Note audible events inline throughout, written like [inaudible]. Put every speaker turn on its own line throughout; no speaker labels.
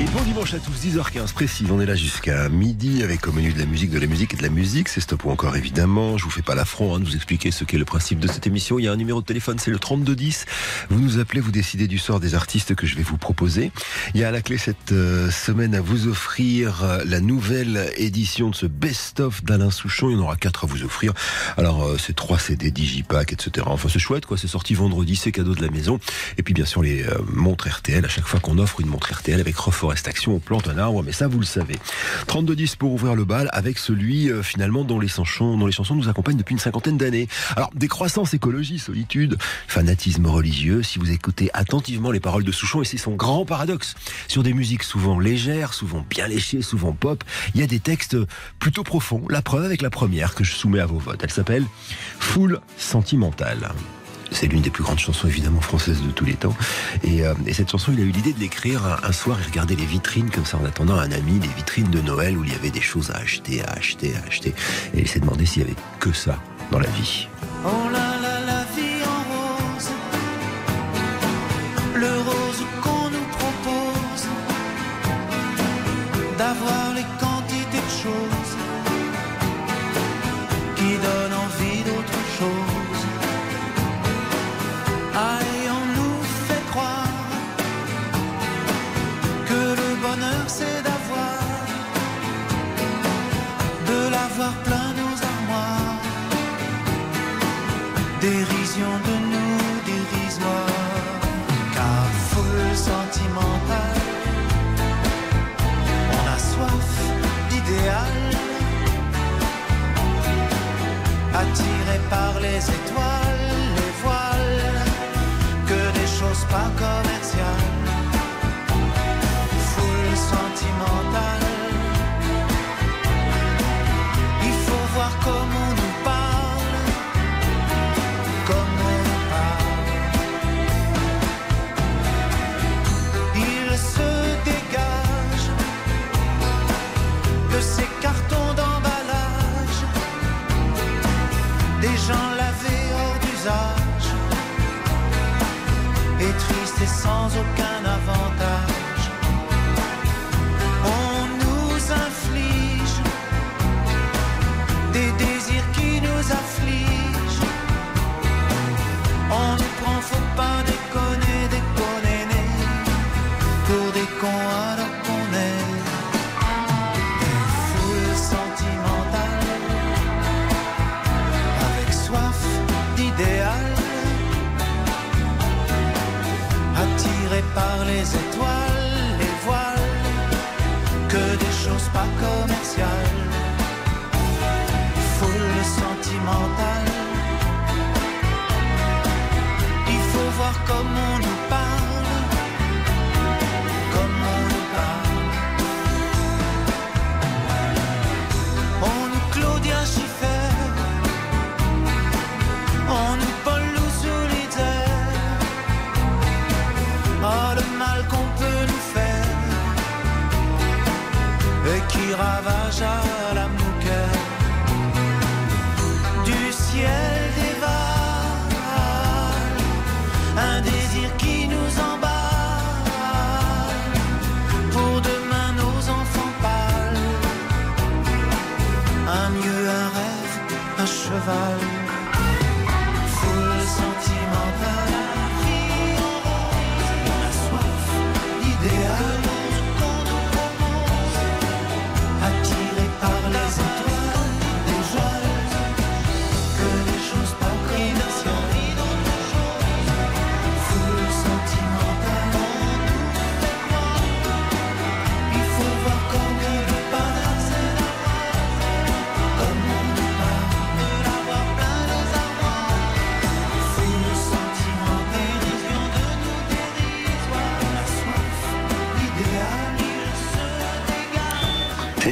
Et bon dimanche à tous, 10h15 précis, on est là jusqu'à midi avec au menu de la musique, de la musique et de la musique. C'est stop ou encore évidemment. Je vous fais pas l'affront hein, de vous expliquer ce qu'est le principe de cette émission. Il y a un numéro de téléphone, c'est le 3210. Vous nous appelez, vous décidez du sort des artistes que je vais vous proposer. Il y a à la clé cette euh, semaine à vous offrir euh, la nouvelle édition de ce best-of d'Alain Souchon. Il y en aura quatre à vous offrir. Alors euh, c'est trois CD, Digipack, etc. Enfin c'est chouette quoi, c'est sorti vendredi, c'est cadeau de la maison. Et puis bien sûr les montres RTL, à chaque fois qu'on offre une montre RTL avec Reforestation, on plante un arbre, mais ça vous le savez. 32-10 pour ouvrir le bal avec celui finalement dont les, chansons, dont les chansons nous accompagnent depuis une cinquantaine d'années. Alors décroissance, écologie, solitude, fanatisme religieux, si vous écoutez attentivement les paroles de Souchon, et c'est son grand paradoxe, sur des musiques souvent légères, souvent bien léchées, souvent pop, il y a des textes plutôt profonds. La preuve avec la première que je soumets à vos votes. Elle s'appelle Foule sentimentale. C'est l'une des plus grandes chansons évidemment françaises de tous les temps. Et, euh, cette chanson, il a eu l'idée de l'écrire un, soir et regarder les vitrines comme ça en attendant un ami, les vitrines de Noël où il y avait des choses à acheter, à acheter, à acheter. Et il s'est demandé s'il y avait que ça dans la vie.
Oh la vie en rose, le rose qu'on nous propose, d'avoir les quantités de choses de l'avoir plein nos armoires, dérision de nous dérisoire, car foule sentimentale, on a soif d'idéal, attiré par les étoiles, les voiles, que des choses pas commerciales,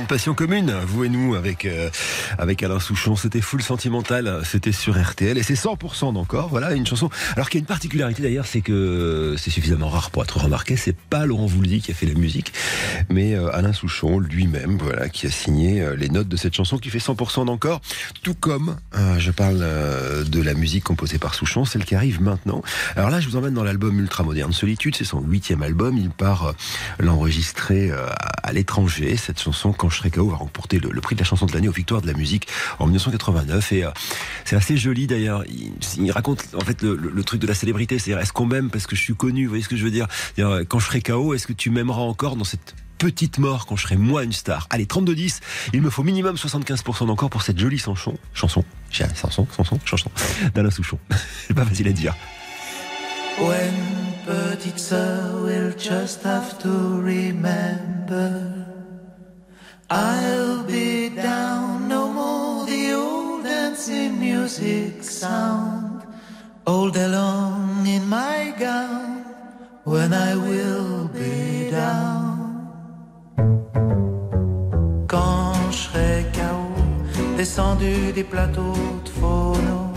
passion commune, vous et nous, avec, euh, avec Alain Souchon. C'était full sentimental, c'était sur RTL et c'est 100% d'encore. Voilà, une chanson. Alors qu'il y a une particularité d'ailleurs, c'est que c'est suffisamment rare pour être remarqué. C'est pas Laurent Voulzy qui a fait la musique, mais euh, Alain Souchon lui-même, voilà, qui a signé euh, les notes de cette chanson qui fait 100% d'encore. Tout comme, je parle de la musique composée par Souchon, celle qui arrive maintenant. Alors là, je vous emmène dans l'album Ultra Moderne Solitude. C'est son huitième album. Il part l'enregistrer à l'étranger. Cette chanson, Quand KO, va remporter le, prix de la chanson de l'année aux Victoires de la musique en 1989. Et euh, c'est assez joli d'ailleurs. Il, raconte en fait le, truc de la célébrité. C'est-à-dire, est-ce qu'on m'aime parce que je suis connu? Vous voyez ce que je veux dire, Quand je serai KO, est-ce que tu m'aimeras encore dans cette petite mort quand je serai moi une star? Allez, 32-10, il me faut minimum 75% d'encore pour cette jolie chanson. Chanson, chanson, chanson, chanson, d'Alain Souchon. [laughs] C'est pas facile à dire.
I'll be down no more the old dancing music sound. All day long in my gown when I will be down. Quand je serai KO descendu des plateaux de phono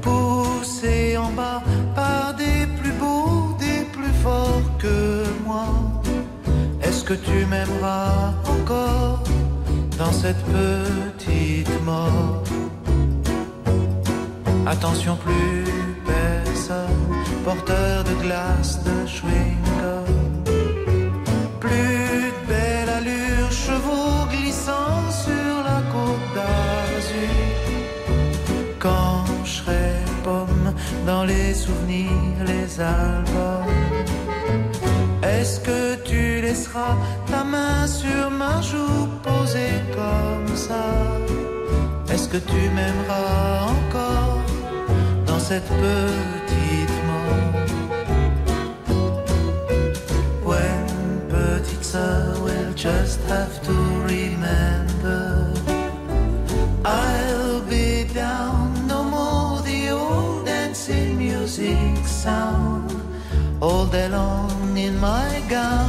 poussé en bas Est-ce que tu m'aimeras encore dans cette petite mort Attention, plus personne, porteur de glace, de chewing-gum. Plus de belle allure, chevaux glissant sur la côte d'Azur. Quand je serai pomme dans les souvenirs, les albums. Est-ce que tu laisseras ta main sur ma joue posée comme ça? Est-ce que tu m'aimeras encore dans cette petite mort When petite sœur will just have to remember. I'll be down no more the old dancing music sound. All day long my gown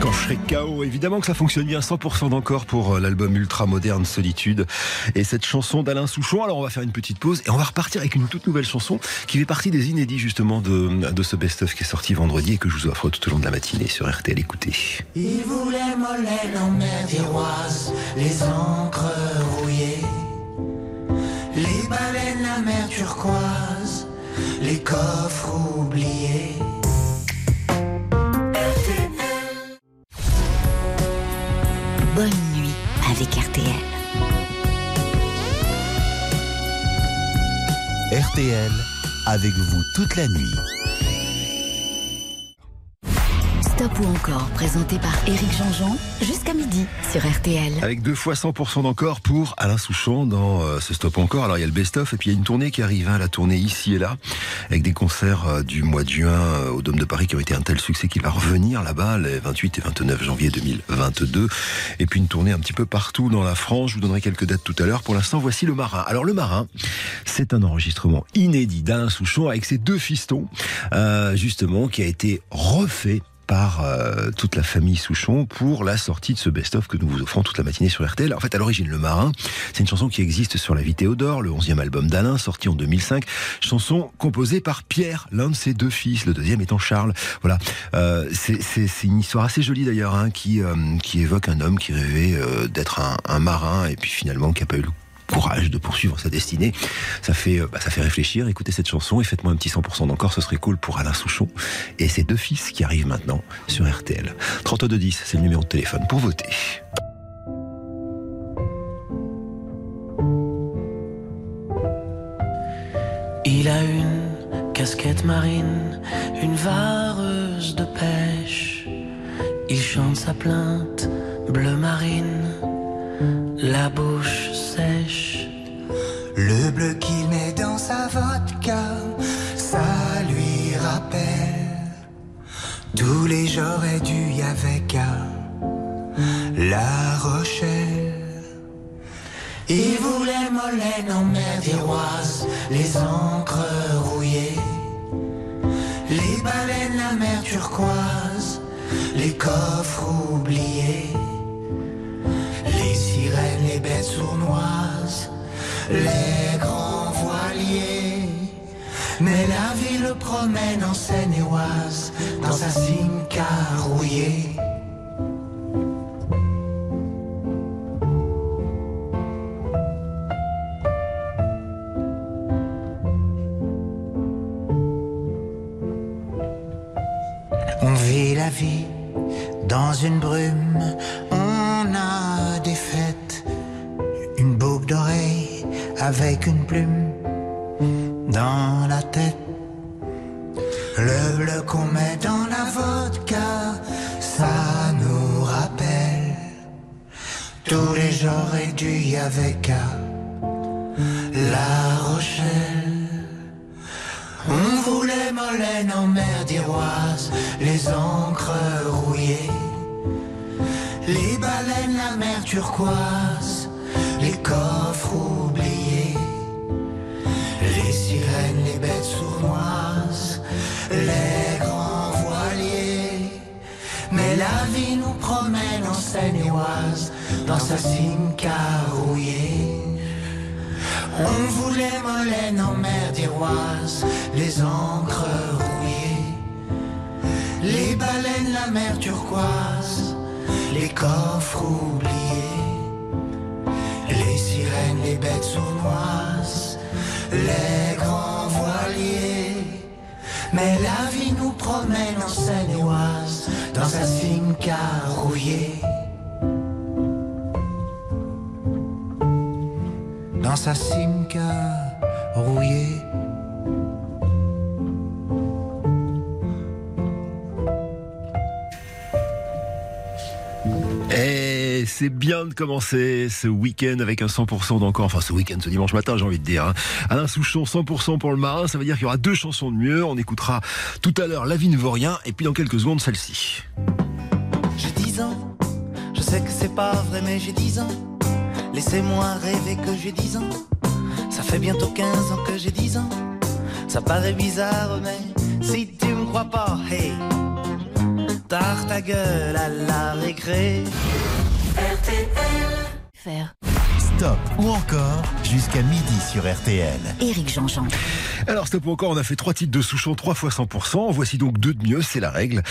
Quand je serai KO,
évidemment que ça fonctionne bien 100% d'encore pour euh, l'album Ultra Moderne Solitude et cette chanson d'Alain Souchon. Alors on va faire une petite pause et on va repartir avec une toute nouvelle chanson qui fait partie des inédits justement de, ce best-of qui est sorti vendredi et que je vous offre tout au long de la matinée sur RTL. Écoutez.
Il les baleines, la mer turquoise, les coffres oubliés.
Bonne nuit avec RTL.
RTL, avec vous toute la nuit.
Stop ou encore, présenté par Éric Jean-Jean, jusqu'à midi sur RTL.
Avec deux fois 100% d'encore pour Alain Souchon dans euh, ce Stop encore. Alors il y a le best-of et puis il y a une tournée qui arrive, hein, la tournée ici et là, avec des concerts euh, du mois de juin euh, au Dôme de Paris qui ont été un tel succès qu'il va revenir là-bas les 28 et 29 janvier 2022. Et puis une tournée un petit peu partout dans la France. Je vous donnerai quelques dates tout à l'heure. Pour l'instant, voici le Marin. Alors le Marin, c'est un enregistrement inédit d'Alain Souchon avec ses deux fistons, justement, qui a été refait euh, toute la famille Souchon pour la sortie de ce best-of que nous vous offrons toute la matinée sur RTL. En fait, à l'origine, Le Marin, c'est une chanson qui existe sur La Vie Théodore, le 11e album d'Alain, sorti en 2005. Chanson composée par Pierre, l'un de ses deux fils, le deuxième étant Charles. Voilà, euh, c'est une histoire assez jolie d'ailleurs, hein, qui, euh, qui évoque un homme qui rêvait d'être un, un marin et puis finalement qui n'a pas eu le courage de poursuivre sa destinée. Ça fait, euh, bah, ça fait réfléchir. Écoutez cette chanson et faites-moi un petit 100% d'encore, ce serait cool pour Alain Souchon et ses deux fils qui arrivent maintenant sur RTL. 3210, c'est le numéro de téléphone pour voter.
Il a une casquette marine, une vareuse de pêche. Il chante sa plainte bleu marine, la bouche sèche.
Le bleu qu'il met dans sa vodka, ça lui rappelle tous les j'aurais dû y avec La Rochelle. Il voulait Molène en mer d'Iroise, les encres rouillées, les baleines, la mer turquoise, les coffres oubliés, les bêtes sournoises, les grands voiliers. Mais la vie le promène en Seine-et-Oise, dans sa Simca rouillée. On vit la vie dans une brume, on a boucle avec une plume dans la tête. Le bleu qu'on met dans la vodka, ça nous rappelle tous les dû y avec La Rochelle. On voulait Molène en mer d'Iroise, les encres rouillées, les baleines, la mer turquoise, la vie nous promène en Seine-et-Oise, dans sa Simca rouillée. On voulait Molène en mer d'Iroise, les encres rouillées, les baleines, la mer turquoise, les coffres oubliés, les sirènes, les bêtes sournoises, les grands voiliers. Mais la vie nous promène en Seine-et-Oise, dans sa Simca rouillée. dans sa simca rouillée.
C'est bien de commencer ce week-end avec un 100% d'encore, enfin ce week-end, ce dimanche matin, j'ai envie de dire. Hein. Alain Souchon, 100% pour le marin, ça veut dire qu'il y aura deux chansons de mieux. On écoutera tout à l'heure La vie ne vaut rien, et puis dans quelques secondes, celle-ci.
J'ai 10 ans, je sais que c'est pas vrai, mais j'ai 10 ans. Laissez-moi rêver que j'ai 10 ans. Ça fait bientôt 15 ans que j'ai 10 ans. Ça paraît bizarre, mais si tu me crois pas, hey, tard ta gueule à la récré.
Faire.
Stop ou encore jusqu'à midi sur RTL.
Éric Jean-Jean.
Alors, stop ou encore, on a fait trois titres de Souchon, trois fois 100%. Voici donc deux de mieux, c'est la règle.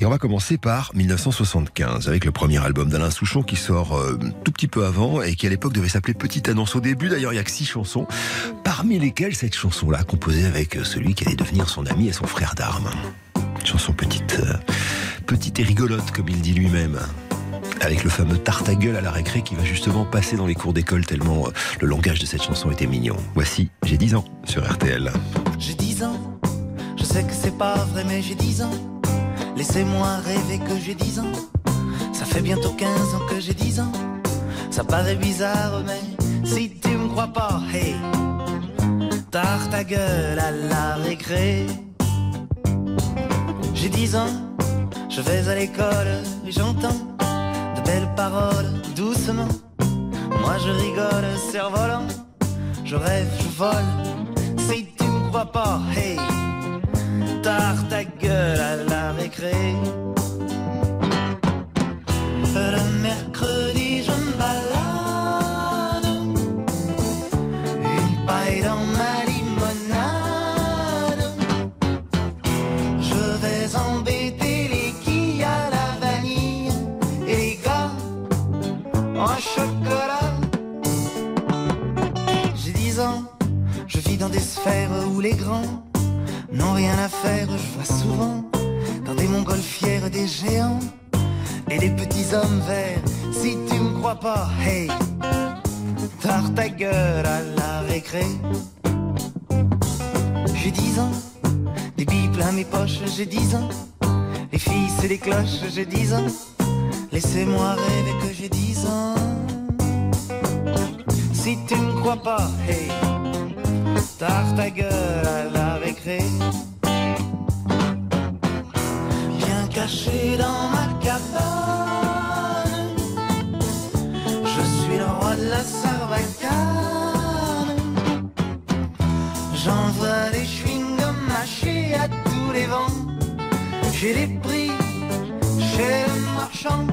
Et on va commencer par 1975, avec le premier album d'Alain Souchon qui sort euh, tout petit peu avant et qui à l'époque devait s'appeler Petite Annonce au début. D'ailleurs, il y a que six chansons, parmi lesquelles cette chanson-là, composée avec euh, celui qui allait devenir son ami et son frère d'armes. Une chanson petite, euh, petite et rigolote, comme il dit lui-même avec le fameux tarte à gueule à la récré qui va justement passer dans les cours d'école tellement euh, le langage de cette chanson était mignon. Voici J'ai 10 ans sur RTL.
J'ai 10 ans, je sais que c'est pas vrai, mais j'ai 10 ans. Laissez-moi rêver que j'ai 10 ans. Ça fait bientôt 15 ans que j'ai 10 ans. Ça paraît bizarre, mais si tu me crois pas, hey, tarte ta gueule à la récré. J'ai 10 ans, je vais à l'école et j'entends belles paroles doucement. Moi je rigole, cerf-volant. Je rêve, je vole. Si tu me crois pas, hey, tard ta gueule à la récré.
Le mercredi hommes verts. Si tu me crois pas, hey, tard ta gueule à la récré. J'ai dix ans, des billes plein mes poches, j'ai dix ans. Les filles, c'est les cloches, j'ai dix ans. Laissez-moi rêver que j'ai dix ans. Si tu me crois pas, hey, tard ta gueule à la récré. Bien caché dans ma cabane, J'envoie des chewing-gums mâchés à tous les vents. J'ai des prix chez le marchand.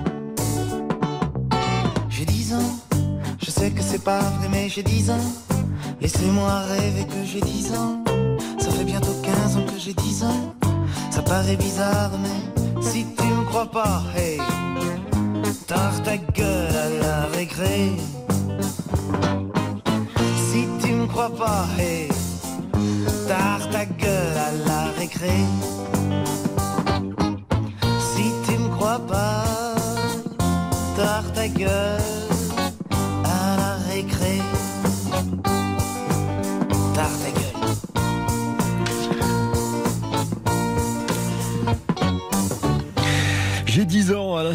J'ai dix ans, je sais que c'est pas vrai, mais j'ai dix ans. Laissez-moi rêver que j'ai dix ans. Ça fait bientôt 15 ans que j'ai dix ans. Ça paraît bizarre, mais si tu me crois pas, hey, tard ta gueule à la récré. Crois pas, hey, tard ta gueule à la récré. Si tu me crois pas, tard ta gueule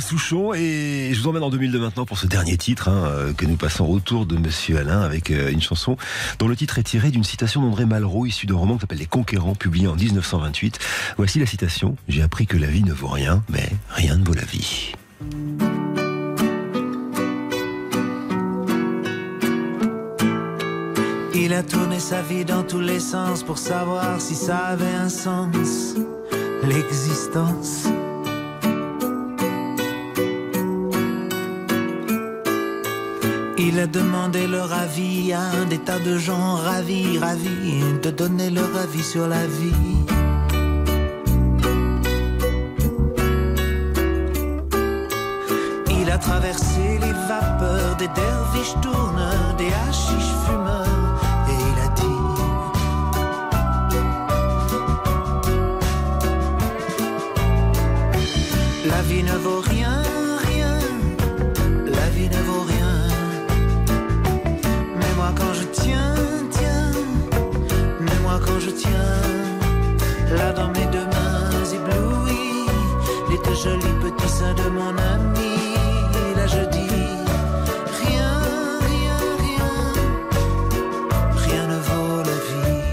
Souchon, et je vous emmène en 2002 maintenant pour ce dernier titre hein, euh, que nous passons autour de Monsieur Alain avec euh, une chanson dont le titre est tiré d'une citation d'André Malraux, issue d'un roman qui s'appelle Les Conquérants, publié en 1928. Voici la citation J'ai appris que la vie ne vaut rien, mais rien ne vaut la vie.
Il a tourné sa vie dans tous les sens pour savoir si ça avait un sens, l'existence. Il a demandé leur avis à des tas de gens ravis, ravis de donner leur avis sur la vie. Il a traversé les vapeurs des derviches jolis petits seins de mon ami, là je dis rien, rien, rien, rien ne vaut la vie.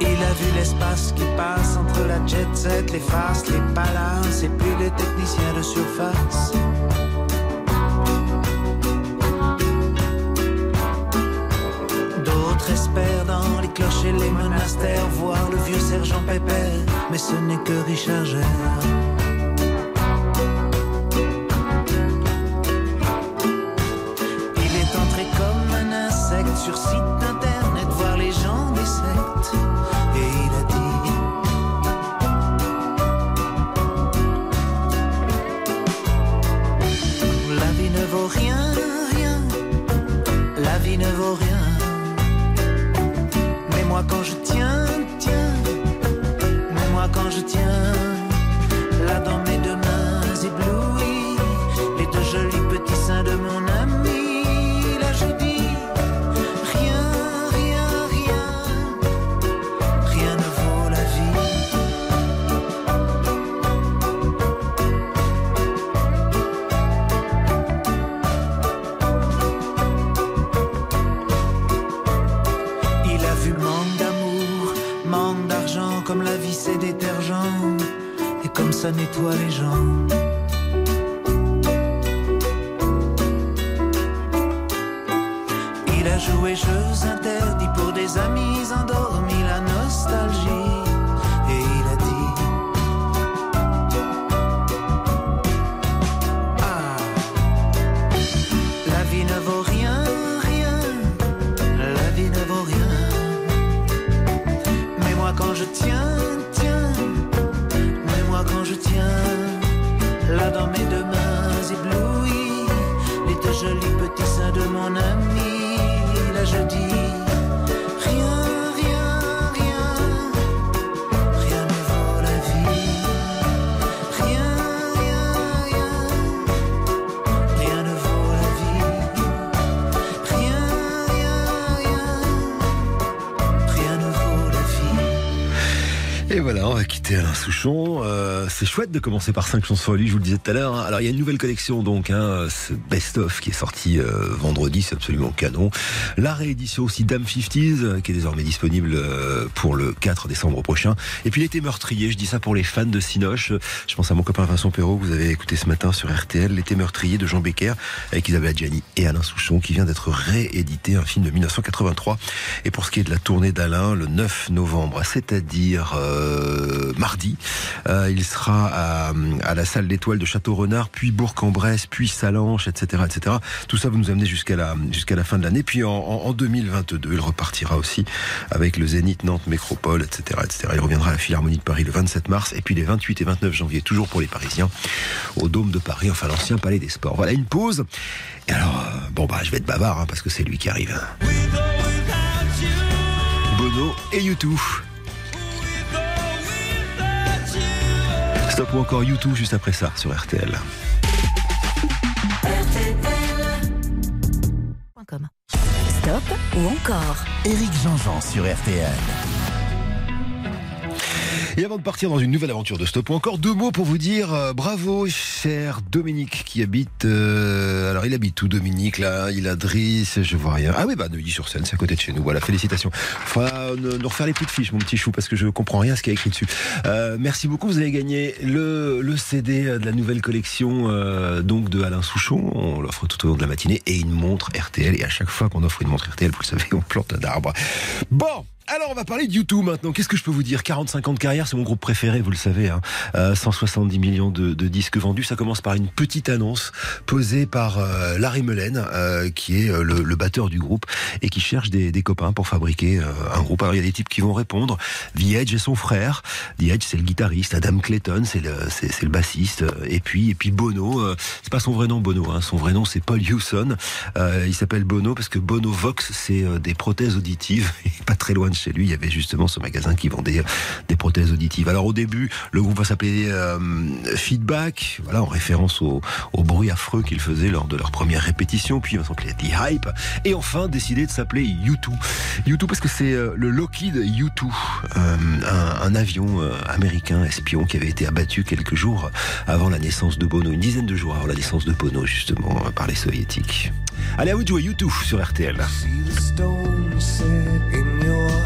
Il a vu l'espace qui passe entre la jet set, les faces, les palaces et puis les techniciens de surface. Dans les monastères voir le vieux sergent Pépère, mais ce n'est que Richard Gere.
Souchon. Euh, c'est chouette de commencer par cinq chansons à lui, je vous le disais tout à l'heure. hein. Alors il y a une nouvelle collection donc, hein, ce best-of qui est sorti euh, vendredi, c'est absolument canon. La réédition aussi Dame 50s euh, qui est désormais disponible pour le 4 décembre prochain. Et puis l'été meurtrier, je dis ça pour les fans de Cinoche. Je pense à mon copain Vincent Perrault que vous avez écouté ce matin sur RTL, l'été meurtrier de Jean Becker avec Isabelle Adjani et Alain Souchon qui vient d'être réédité, un film de 1983. Et pour ce qui est de la tournée d'Alain, le 9 novembre, c'est-à-dire mardi, sera à, la salle d'étoiles de Château-Renard, puis Bourg-en-Bresse, puis Salanches, etc., etc. Tout ça, vous nous amenez jusqu'à la, fin de l'année. Puis en, en, en 2022, il repartira aussi avec le Zénith Nantes Métropole, etc., etc. Il reviendra à la Philharmonie de Paris le 27 mars, et puis les 28 et 29 janvier, toujours pour les Parisiens, au Dôme de Paris, enfin l'ancien Palais des Sports. Voilà une pause. Et alors, euh, bon bah, je vais être bavard hein, parce que c'est lui qui arrive. Bono et YouTube. Stop ou encore YouTube juste après ça sur RTL.
Stop ou encore
Éric Jean-Jean sur RTL.
Et avant de partir dans une nouvelle aventure de Stop encore, deux mots pour vous dire euh, bravo, cher Dominique qui habite. euh, alors, il habite où, Dominique Là, il a Driss, je vois rien. Ah oui, bah, Neuilly-sur-Seine, c'est à côté de chez nous. Voilà, félicitations. Faudra nous, refaire les petites fiches, mon petit chou, parce que je comprends rien à ce qu'il y a écrit dessus. Euh, merci beaucoup. Vous avez gagné le, le CD de la nouvelle collection euh, donc de Alain Souchon. On l'offre tout au long de la matinée et une montre RTL. Et à chaque fois qu'on offre une montre RTL, vous le savez, on plante un arbre. Bon. Alors on va parler de YouTube maintenant. Qu'est-ce que je peux vous dire? 45 ans de carrière, c'est mon groupe préféré, vous le savez. Hein. Euh, 170 millions de, disques vendus. Ça commence par une petite annonce posée par euh, Larry Mullen, euh, qui est euh, le, batteur du groupe et qui cherche des, copains pour fabriquer euh, un groupe. Alors il y a des types qui vont répondre. The Edge et son frère. The Edge c'est le guitariste. Adam Clayton c'est le bassiste. Et puis et puis Bono. euh, c'est pas son vrai nom Bono. Hein. Son vrai nom c'est Paul Hewson. Euh, il s'appelle Bono parce que Bono Vox c'est euh, des prothèses auditives. [laughs] Pas très loin de chez lui, il y avait justement ce magasin qui vendait des prothèses auditives. Alors au début, le groupe va s'appeler euh, Feedback, voilà, en référence au, au bruit affreux qu'ils faisaient lors de leur première répétition. Puis va s'appeler The Hype. Et enfin, décidé de s'appeler U2. U2 parce que c'est euh, le Lockheed U2, euh, un, avion euh, américain espion qui avait été abattu quelques jours avant la naissance de Bono, une dizaine de jours avant la naissance de Bono, justement, euh, par les soviétiques. Allez, à vous de jouer U2 sur RTL.
See the stone set in your.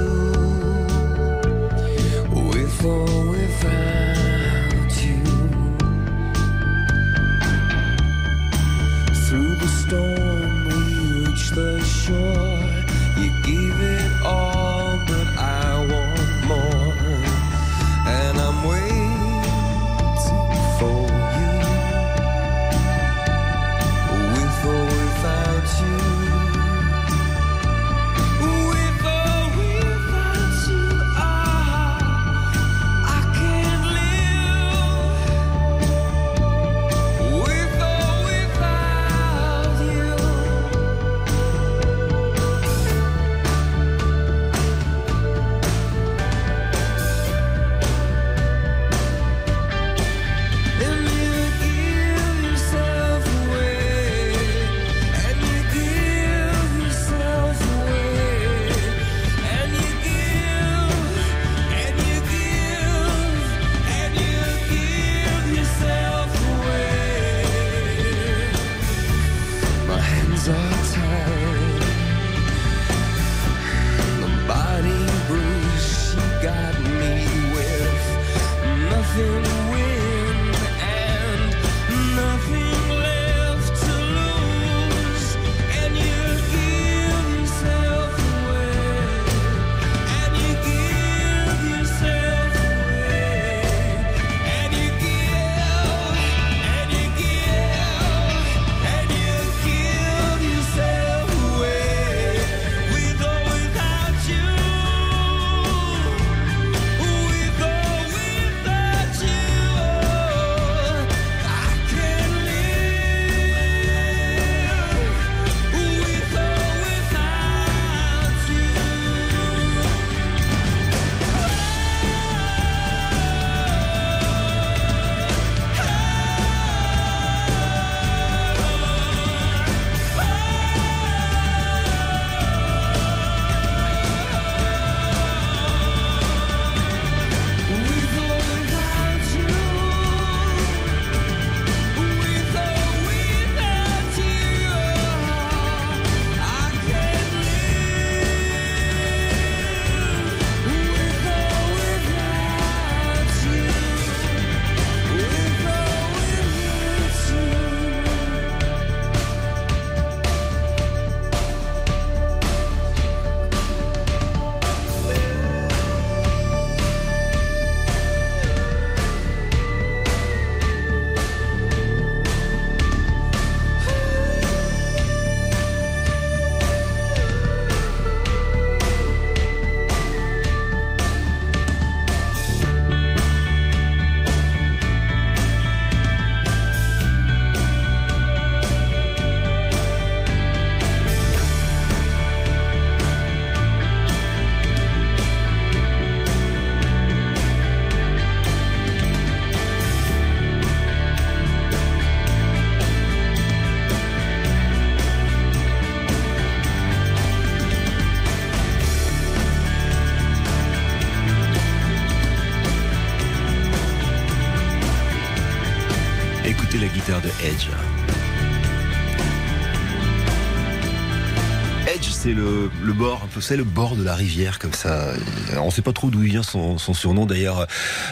C'est le bord de la rivière comme ça. On ne sait pas trop d'où vient son, surnom. D'ailleurs,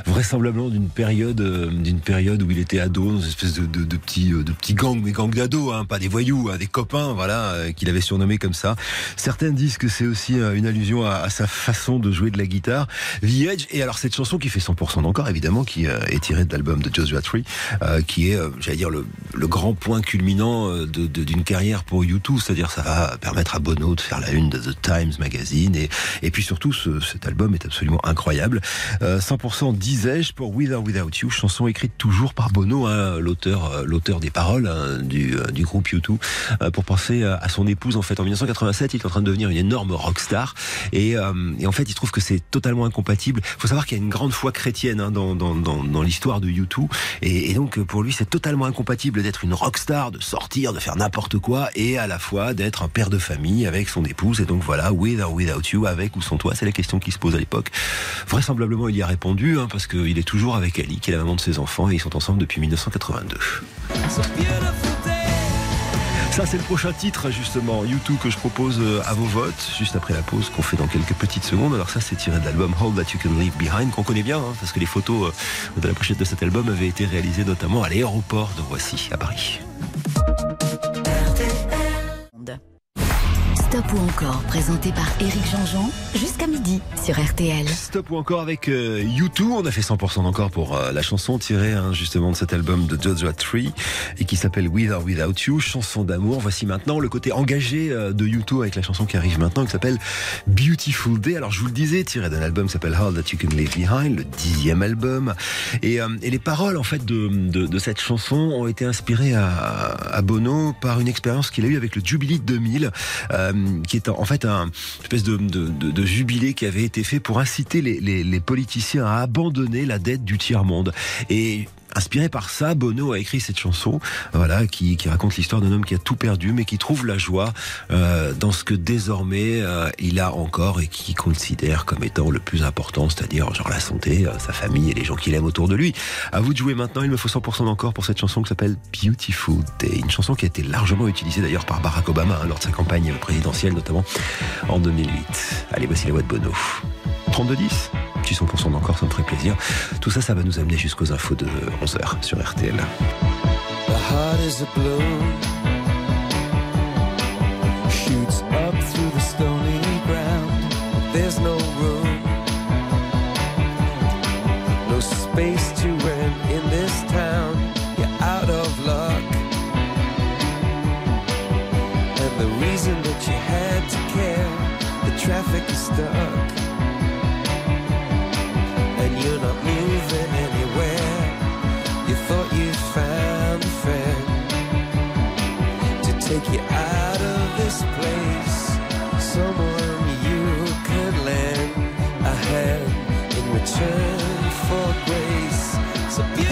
vraisemblablement d'une période, euh, d'une période où il était ado, dans une espèce de, de, de petits, euh, de gangs, mais gangs d'ados, hein, pas des voyous, hein, des copains, voilà, euh, qu'il avait surnommé comme ça. Certains disent que c'est aussi une allusion à, sa façon de jouer de la guitare. The Edge. Et alors cette chanson qui fait 100% d'encore, évidemment, qui est tirée de l'album de Joshua Tree, euh, qui est, j'allais dire, le, le, grand point culminant de, d'une carrière pour U2. C'est-à-dire, ça va permettre à Bono de faire la une de The Times Magazine et, et puis surtout ce, cet album est absolument incroyable. Euh, 100% disais-je pour With or Without You, chanson écrite toujours par Bono, hein, l'auteur euh, l'auteur des paroles hein, du, euh, du groupe U2, euh, pour penser à son épouse en fait en 1987, il est en train de devenir une énorme rockstar et, euh, et en fait il trouve que c'est totalement incompatible. Il faut savoir qu'il y a une grande foi chrétienne hein, dans, dans, dans, dans l'histoire de U2 et, et donc pour lui c'est totalement incompatible d'être une rockstar, de sortir, de faire n'importe quoi et à la fois d'être un père de famille avec son épouse. Et donc voilà, with or without you, avec ou sans toi, c'est la question qui se pose à l'époque. Vraisemblablement, il y a répondu, hein, parce qu'il est toujours avec Ali, qui est la maman de ses enfants, et ils sont ensemble depuis 1982. Ça, c'est le prochain titre, justement, YouTube, que je propose à vos votes, juste après la pause qu'on fait dans quelques petites secondes. Alors ça, c'est tiré de l'album All That You Can Leave Behind, qu'on connaît bien, hein, parce que les photos de la pochette de cet album avaient été réalisées notamment à l'aéroport de Roissy, à Paris.
Stop ou encore, présenté par Éric Jean-Jean, jusqu'à midi sur RTL.
Stop ou encore avec euh, U2, on a fait 100% encore pour euh, la chanson tirée hein, justement de cet album de Joshua Tree et qui s'appelle With or Without You, chanson d'amour. Voici maintenant le côté engagé euh, de U2 avec la chanson qui arrive maintenant qui s'appelle Beautiful Day. Alors je vous le disais, tiré d'un album qui s'appelle How That You Can Leave Behind, le dixième album. Et, euh, les paroles en fait de, cette chanson ont été inspirées à, Bono par une expérience qu'il a eue avec le Jubilee 2000. Euh, qui est en fait un espèce de, jubilé qui avait été fait pour inciter les, les, les politiciens à abandonner la dette du tiers-monde. Et Inspiré par ça, Bono a écrit cette chanson, voilà, qui, raconte l'histoire d'un homme qui a tout perdu, mais qui trouve la joie euh, dans ce que désormais euh, il a encore et qui considère comme étant le plus important, c'est-à-dire genre la santé, euh, sa famille et les gens qu'il aime autour de lui. À vous de jouer maintenant. Il me faut 100% encore pour cette chanson qui s'appelle Beautiful Day, une chanson qui a été largement utilisée d'ailleurs par Barack Obama hein, lors de sa campagne présidentielle, notamment en 2008. Allez, voici la voix de Bono. 3210 petit 100% d'encore, ça me ferait plaisir. Tout ça, ça va nous amener jusqu'aux infos de 11h sur RTL.
The heart is a blue Shoots up It's a beautiful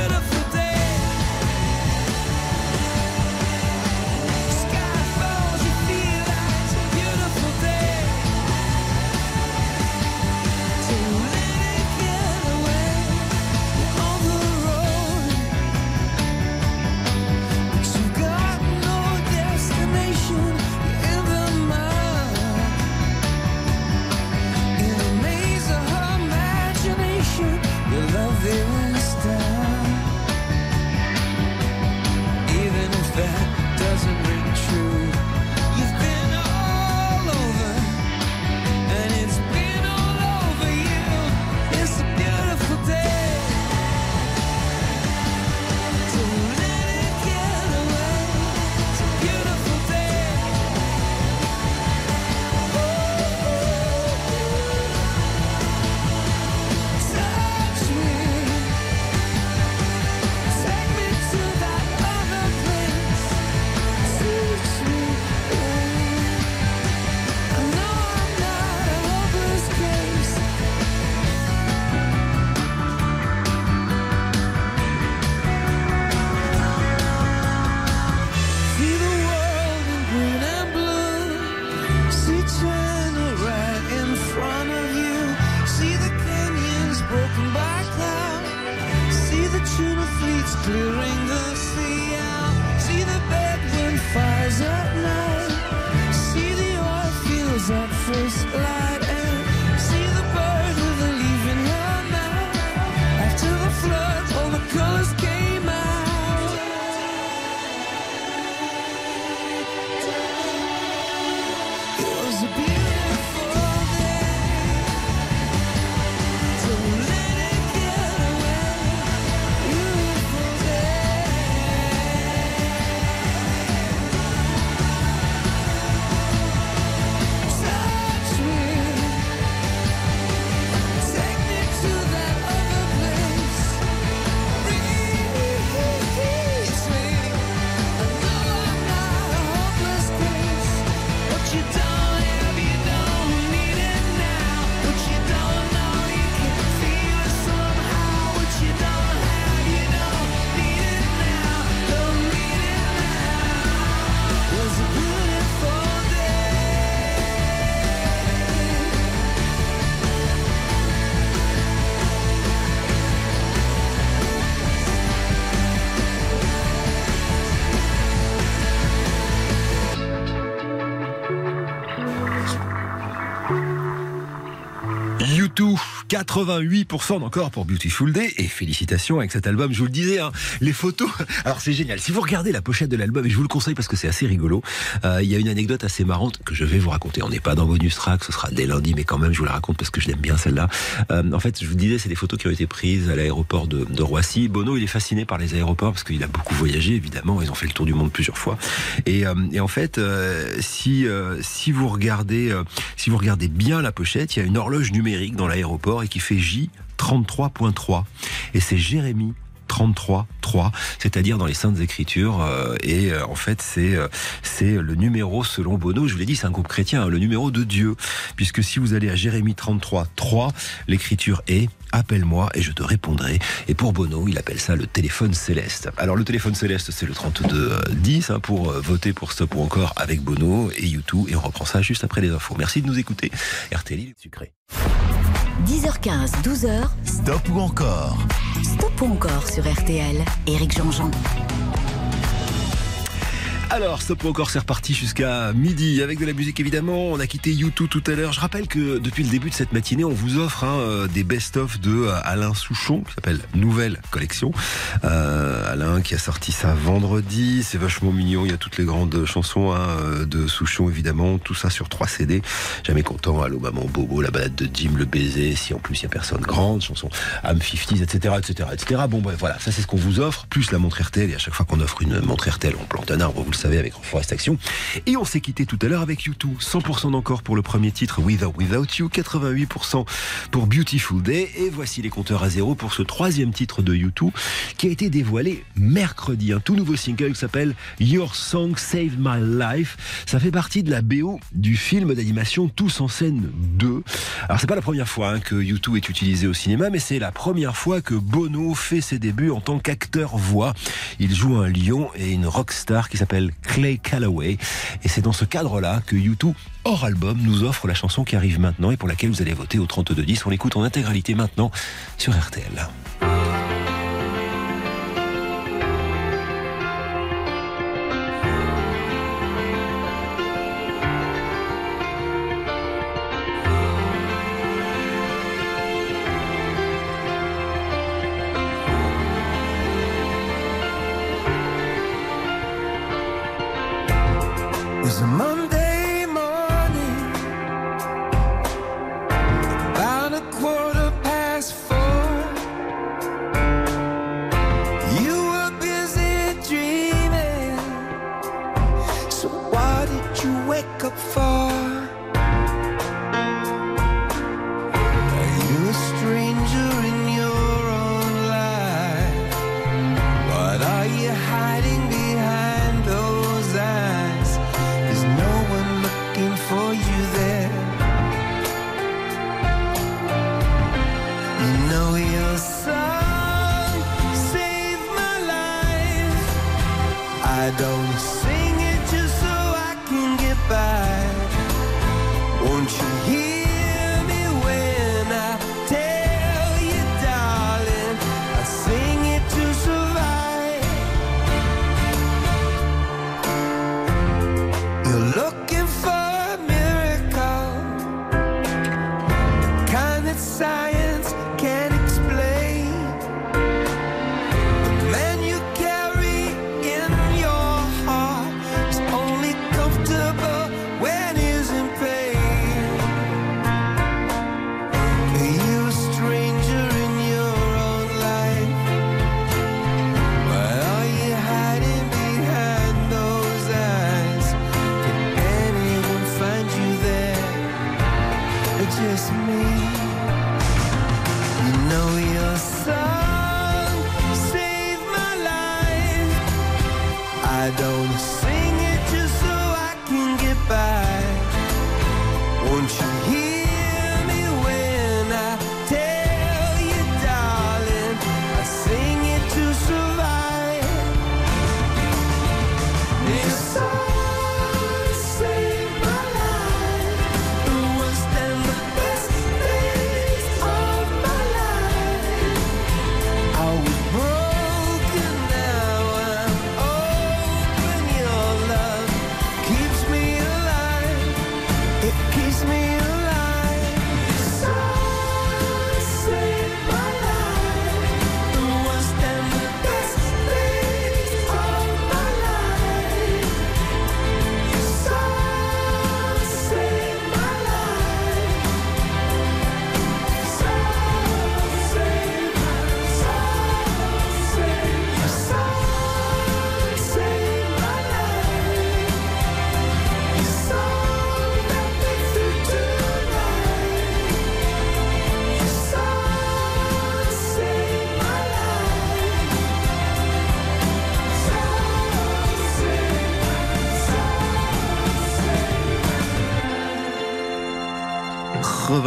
88% encore pour Beautiful Day. Et félicitations avec cet album. Je vous le disais, hein, les photos. [laughs] Alors c'est génial. Si vous regardez la pochette de l'album, et je vous le conseille parce que c'est assez rigolo, euh, il y a une anecdote assez marrante que je vais vous raconter. On n'est pas dans bonus track, ce sera dès lundi, mais quand même je vous la raconte parce que je l'aime bien celle-là. Euh, en fait, je vous disais, c'est des photos qui ont été prises à l'aéroport de, Roissy. Bono, il est fasciné par les aéroports parce qu'il a beaucoup voyagé, évidemment. Ils ont fait le tour du monde plusieurs fois. Et, euh, et en fait, euh, si si vous regardez si vous regardez bien la pochette, il y a une horloge numérique dans l'aéroport fait J 33.3 et c'est Jérémy 33 3, c'est-à-dire dans les Saintes Écritures. euh, et euh, en fait, c'est euh, c'est le numéro selon Bono. Je vous l'ai dit, c'est un groupe chrétien, hein, le numéro de Dieu, puisque si vous allez à Jérémie 33 3, l'écriture est appelle-moi et je te répondrai. Et pour Bono, il appelle ça le téléphone céleste. Alors le téléphone céleste, c'est le 32 10 hein, pour voter pour Stop ou encore avec Bono et YouTube. Et on reprend ça juste après les infos. Merci de nous écouter. RTL, sucré.
10h15, 12h,
Stop ou encore
Stop ou encore sur RTL. Éric Jean-Jean.
Alors, Stop encore, c'est reparti jusqu'à midi avec de la musique évidemment. On a quitté YouTube tout à l'heure. Je rappelle que depuis le début de cette matinée, on vous offre hein, euh, des best-of de euh, Alain Souchon qui s'appelle Nouvelle Collection. Euh, Alain qui a sorti ça vendredi. C'est vachement mignon. Il y a toutes les grandes chansons hein, de Souchon évidemment. Tout ça sur trois CD. Jamais content. Allô maman Bobo, la balade de Jim, le baiser. Si en plus il y a personne grande, chanson Am 50s, etc., etc., etc. Bon, bref, voilà. Ça c'est ce qu'on vous offre. Plus la montre RTL. Et à chaque fois qu'on offre une montre RTL, on plante un arbre. Savez avec Forest Action. Et on s'est quitté tout à l'heure avec YouTube. 100% d'encore pour le premier titre Without Without You, 88% pour Beautiful Day. Et voici les compteurs à zéro pour ce troisième titre de YouTube qui a été dévoilé mercredi. Un tout nouveau single qui s'appelle Your Song Saved My Life. Ça fait partie de la BO du film d'animation Tous en scène 2. Alors c'est pas la première fois hein, que YouTube est utilisé au cinéma, mais c'est la première fois que Bono fait ses débuts en tant qu'acteur voix. Il joue un lion et une rockstar qui s'appelle Clay Calloway. Et c'est dans ce cadre-là que YouTube, hors album, nous offre la chanson qui arrive maintenant et pour laquelle vous allez voter au 3210. On l'écoute en intégralité maintenant sur RTL.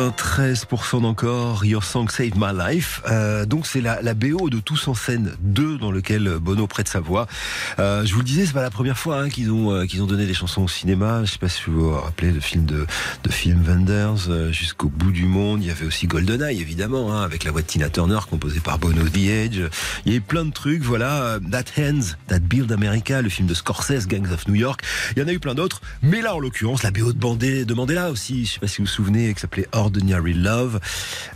93% d'encore Your Song Saved My Life. Euh, donc c'est la, la, BO de Tous en scène 2 dans lequel Bono prête sa voix. Euh, je vous le disais, c'est pas la première fois hein, qu'ils ont euh, qu'ils ont donné des chansons au cinéma. Je sais pas si vous vous rappelez le film de de Film Wenders euh, jusqu'au bout du monde. Il y avait aussi GoldenEye évidemment hein, avec la voix de Tina Turner composée par Bono The Edge. Il y a eu plein de trucs. Voilà, That Hands, That Build America, le film de Scorsese, Gangs of New York. Il y en a eu plein d'autres, mais là en l'occurrence la BO de Bandé, de Mandela aussi. Je sais pas si vous vous souvenez, qui s'appelait Ordinary Love.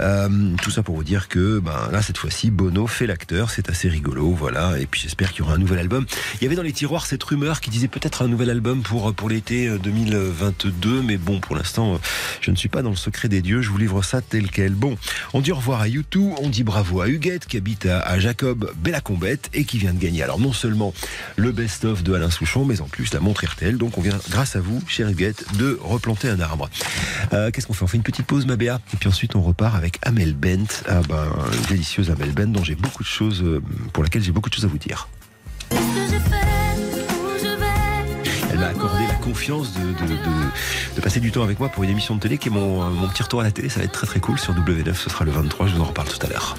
Euh, tout ça pour vous dire que ben, là, cette fois-ci, Bono fait l'acteur. C'est assez rigolo. Voilà. Et puis j'espère qu'il y aura un nouvel album. Il y avait dans les tiroirs cette rumeur qui disait peut-être un nouvel album pour, pour l'été 2022. Mais bon, pour l'instant, je ne suis pas dans le secret des dieux. Je vous livre ça tel quel. Bon, on dit au revoir à YouTube. On dit bravo à Huguette qui habite à, à Jacob Bellacombette et qui vient de gagner. Alors non seulement le best-of de Alain Souchon, mais en plus la montre RTL. Donc on vient, grâce à vous, chère Huguette, de replanter un arbre. Euh, Qu'est-ce qu'on fait? On fait une petite pause, ma Béa, et puis ensuite on repart avec Amel Bent, ah ben, délicieuse Amel Bent dont j'ai beaucoup de choses, euh, pour laquelle j'ai beaucoup de choses à vous dire. Elle m'a accordé la confiance de, passer du temps avec moi pour une émission de télé qui est mon, mon petit retour à la télé. Ça va être très très cool sur W9. Ce sera le 23. Je vous en reparle tout à l'heure.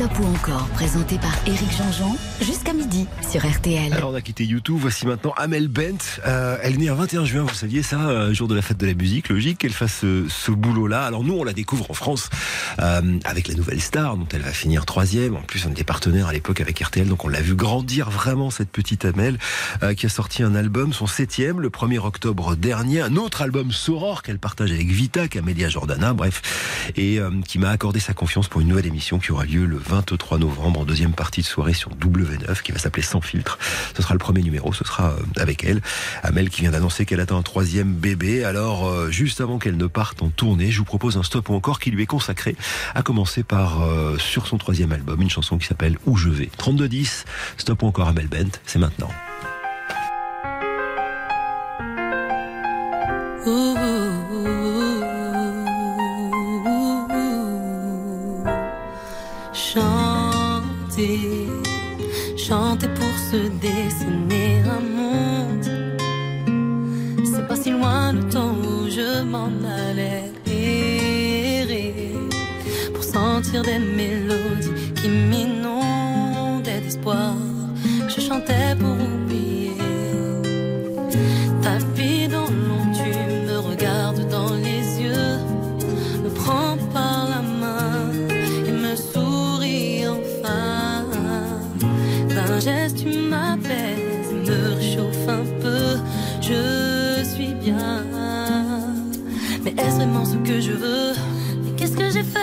Stop ou encore, présenté par Éric Jean-Jean, jusqu'à midi sur RTL.
Alors on a quitté YouTube, voici maintenant Amel Bent. Euh, elle est née un 21 juin, vous saviez ça, euh, jour de la fête de la musique, logique qu'elle fasse ce, ce boulot-là. Alors nous on la découvre en France euh, avec la nouvelle star, dont elle va finir troisième. En plus on était partenaire à l'époque avec RTL, donc on l'a vu grandir vraiment cette petite Amel, euh, qui a sorti un album, son septième, le 1er octobre dernier, un autre album Soror qu'elle partage avec Vita, Camélia Jordana, bref, et euh, qui m'a accordé sa confiance pour une nouvelle émission qui aura lieu le 23 novembre en deuxième partie de soirée sur W9 qui va s'appeler Sans filtre. Ce sera le premier numéro, ce sera avec elle. Amel qui vient d'annoncer qu'elle attend un troisième bébé. Alors euh, juste avant qu'elle ne parte en tournée, je vous propose un stop ou encore qui lui est consacré, à commencer par euh, sur son troisième album, une chanson qui s'appelle Où je vais. 32-10, stop ou encore Amel Bent, c'est maintenant.
Se dessiner un monde. C'est pas si loin le temps où je m'en allais errer pour sentir des mélodies qui m'inondaient d'espoir. Je chantais pour oublier me réchauffe un peu, je suis bien. Mais est-ce vraiment ce que je veux? Mais qu'est-ce que j'ai fait?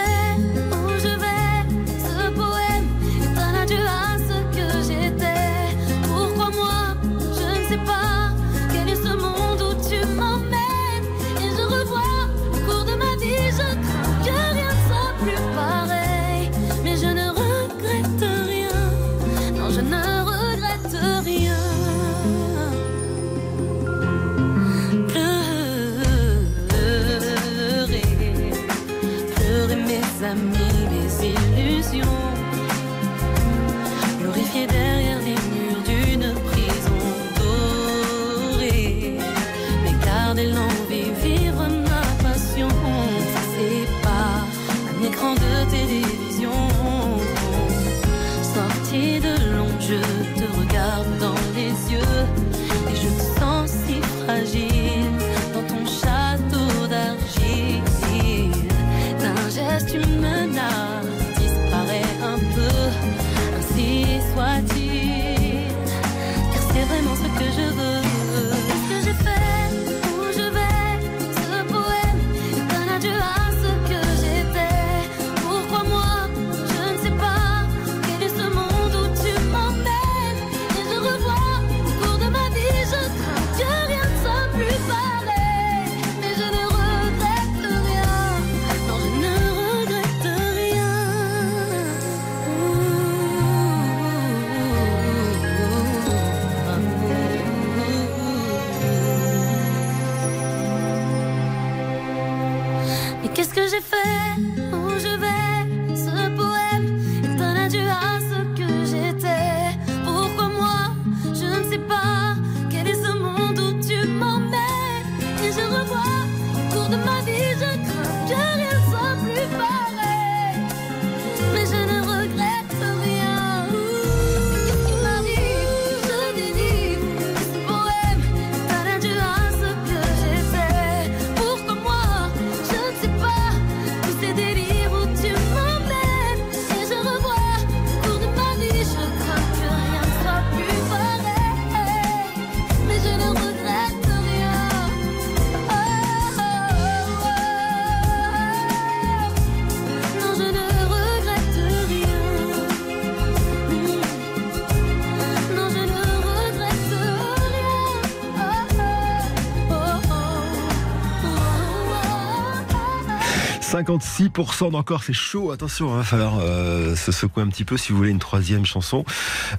56% d'encore, c'est chaud. Attention, il va falloir euh, se secouer un petit peu si vous voulez une troisième chanson.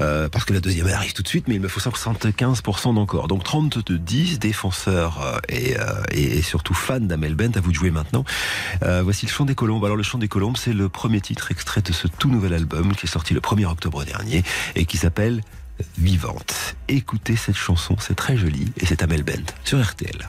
Euh, parce que la deuxième elle arrive tout de suite, mais il me faut 75% d'encore. Donc 32-10, défenseurs euh, et, euh, et, surtout fans d'Amel Bent, à vous de jouer maintenant. Voici le chant des colombes. Alors le chant des colombes, c'est le premier titre extrait de ce tout nouvel album qui est sorti le 1er octobre dernier et qui s'appelle Vivante. Écoutez cette chanson, c'est très joli et c'est Amel Bent sur RTL.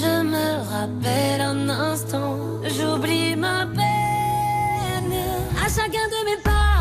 je me rappelle un instant, j'oublie ma peine. À chacun de mes pas,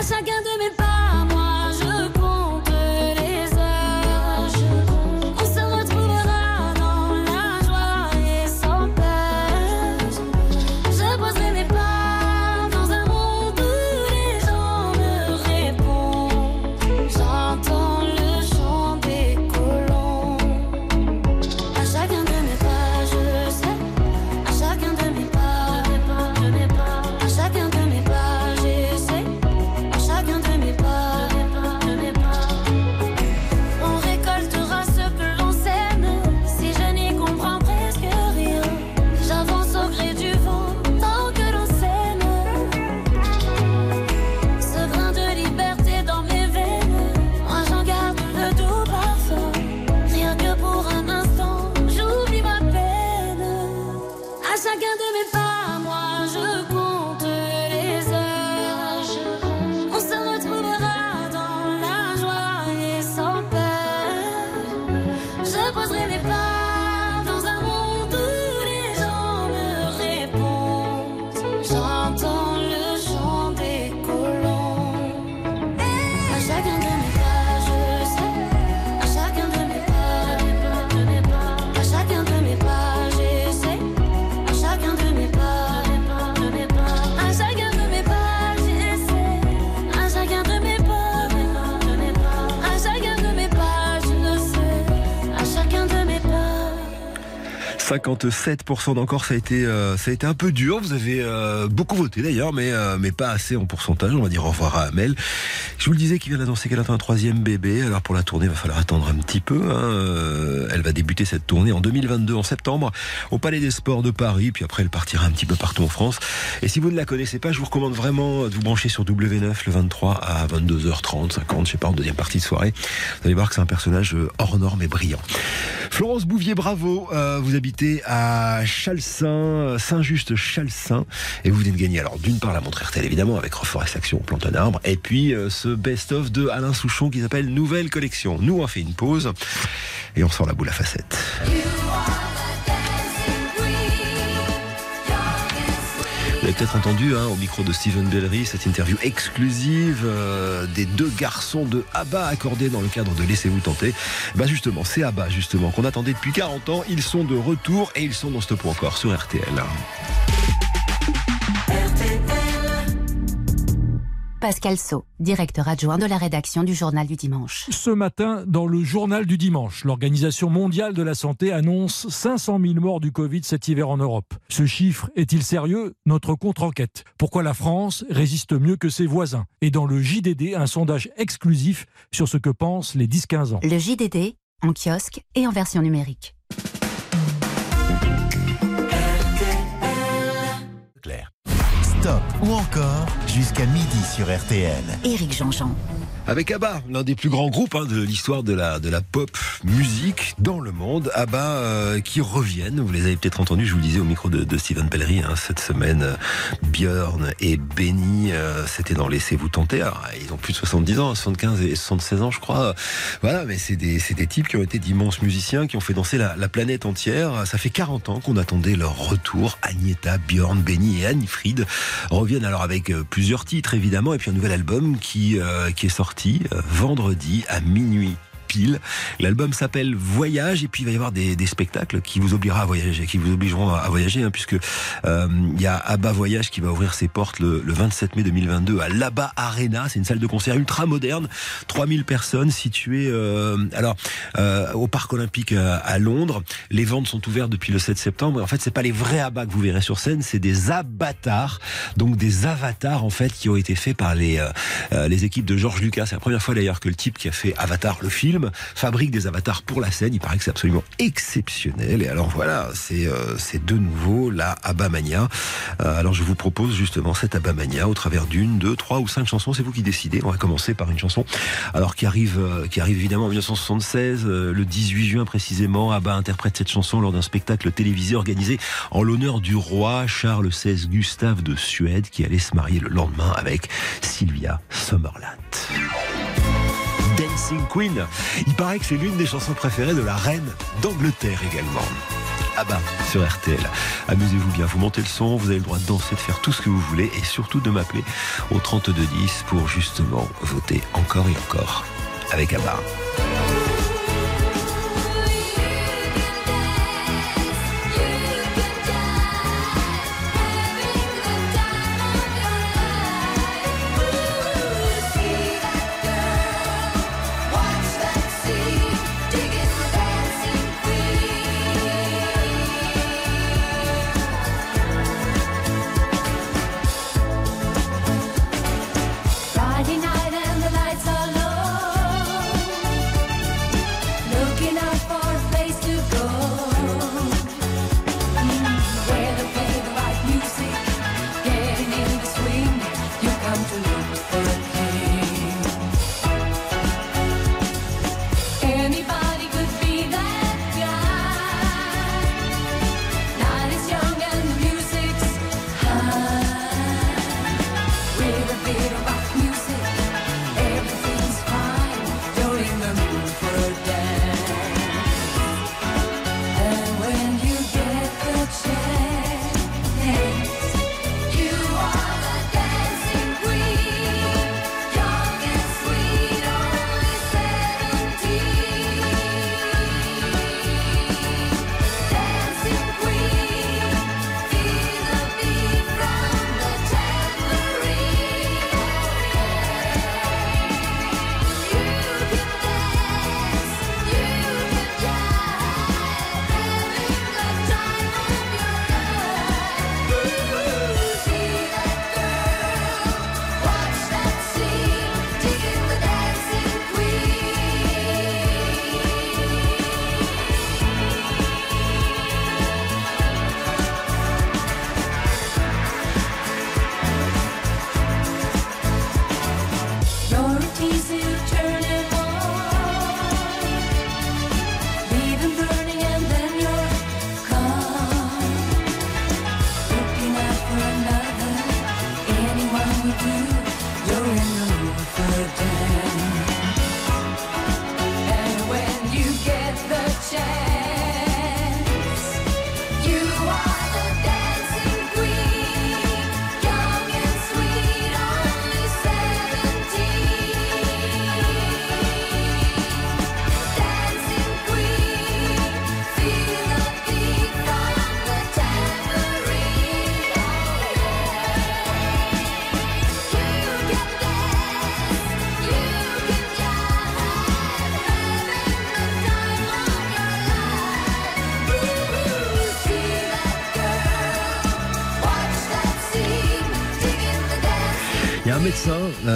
Chacun de mes
57% d'encore, ça a été, euh, ça a été un peu dur. Vous avez euh, beaucoup voté d'ailleurs, mais euh, mais pas assez en pourcentage. On va dire au revoir à Amel. Je vous le disais qu'il vient d'annoncer qu'elle attend un troisième bébé. Alors pour la tournée, il va falloir attendre un petit peu. hein. Euh, Elle va débuter cette tournée en 2022, en septembre, au Palais des Sports de Paris. Puis après, elle partira un petit peu partout en France. Et si vous ne la connaissez pas, je vous recommande vraiment de vous brancher sur W9 le 23 à 22h30, 50, je sais pas, en deuxième partie de soirée. Vous allez voir que c'est un personnage euh, hors norme et brillant. Florence Bouvier, bravo. Euh, vous habitez à Chalsain, Saint-Just-Chalsain, et vous venez de gagner alors d'une part la montre RTL évidemment avec Reforestation, plante un arbre, et puis ce best-of de Alain Souchon qui s'appelle Nouvelle Collection. Nous on fait une pause et on sort la boule à facettes. Vous avez peut-être entendu hein, au micro de Steven Bellery cette interview exclusive euh, des deux garçons de ABBA accordés dans le cadre de Laissez-vous tenter. Bah justement, c'est ABBA justement qu'on attendait depuis 40 ans. Ils sont de retour et ils sont dans Stop ou encore sur RTL.
Pascal Sceau, directeur adjoint de la rédaction du Journal du Dimanche.
Ce matin, dans le Journal du Dimanche, l'Organisation mondiale de la santé annonce 500 000 morts du Covid cet hiver en Europe. Ce chiffre est-il sérieux? Notre contre-enquête. Pourquoi la France résiste mieux que ses voisins? Et dans le JDD, un sondage exclusif sur ce que pensent les 10-15 ans.
Le JDD, en kiosque et en version numérique.
Stop ou encore jusqu'à midi sur RTL.
Éric Jean-Jean.
Avec ABBA, l'un des plus grands groupes hein, de l'histoire de la, de la pop musique dans le monde. ABBA euh, qui reviennent, vous les avez peut-être entendus, je vous le disais au micro de, de Steven Pellery hein, cette semaine. euh, Björn et Benny, euh, c'était dans Laissez-vous tenter. Alors, ils ont plus de 70 ans, 75 et 76 ans je crois. Voilà, mais c'est des, des types qui ont été d'immenses musiciens, qui ont fait danser la, la planète entière. Ça fait 40 ans qu'on attendait leur retour. Agneta, Björn, Benny et Annie-Fried reviennent alors avec euh, plusieurs titres évidemment, et puis un nouvel album qui, euh, qui est sorti euh, vendredi à minuit pile. L'album s'appelle Voyage et puis il va y avoir des, des spectacles qui vous obligera à voyager, qui vous obligeront à, voyager, hein, puisque euh, il y a Abba Voyage qui va ouvrir ses portes le, le 27 mai 2022 à l'Abba Arena. C'est une salle de concert ultra moderne, 3000 personnes situées euh, alors euh, au Parc Olympique à, à Londres. Les ventes sont ouvertes depuis le 7 septembre. En fait, c'est pas les vrais Abba que vous verrez sur scène, c'est des avatars, donc des avatars en fait qui ont été faits par les euh, euh, les équipes de George Lucas. C'est la première fois d'ailleurs que le type qui a fait Avatar le film fabrique des avatars pour la scène. Il paraît que c'est absolument exceptionnel. Et alors voilà, c'est euh, de nouveau la Abamania. Euh, alors je vous propose justement cette Abamania au travers d'une, deux, trois ou cinq chansons. C'est vous qui décidez. On va commencer par une chanson alors qui arrive euh, qui arrive évidemment en 1976, euh, le 18 juin précisément. Abba interprète cette chanson lors d'un spectacle télévisé organisé en l'honneur du roi Charles XVI Gustave de Suède qui allait se marier le lendemain avec Sylvia Summerland. Queen. Il paraît que c'est l'une des chansons préférées de la reine d'Angleterre également. Ah bah, sur RTL. Amusez-vous bien, vous montez le son, vous avez le droit de danser, de faire tout ce que vous voulez et surtout de m'appeler au 3210 pour justement voter encore et encore avec ABBA.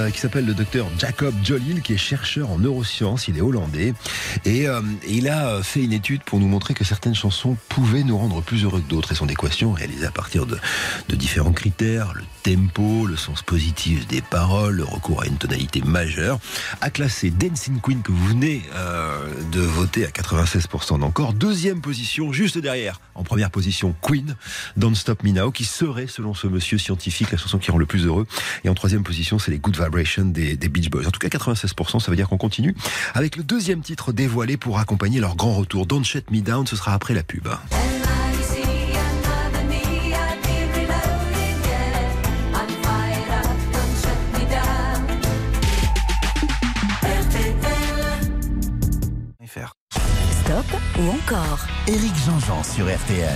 Euh, qui s'appelle le docteur Jacob Jolil, qui est chercheur en neurosciences, il est hollandais, et, euh, il a euh, fait une étude pour nous montrer que certaines chansons pouvaient nous rendre plus heureux que d'autres, et son équation, réalisée à partir de, différents critères, tempo, le sens positif des paroles, le recours à une tonalité majeure, a classé Dancing Queen, que vous venez euh, de voter à 96% d'encore, deuxième position, juste derrière, en première position, Queen, Don't Stop Me Now, qui serait, selon ce monsieur scientifique, la chanson qui rend le plus heureux, et en troisième position, c'est les Good Vibrations des, des Beach Boys. En tout cas, 96%, ça veut dire qu'on continue avec le deuxième titre dévoilé pour accompagner leur grand retour. Don't Shut Me Down, ce sera après la pub.
Ou encore
Éric Jean-Jean sur RTL.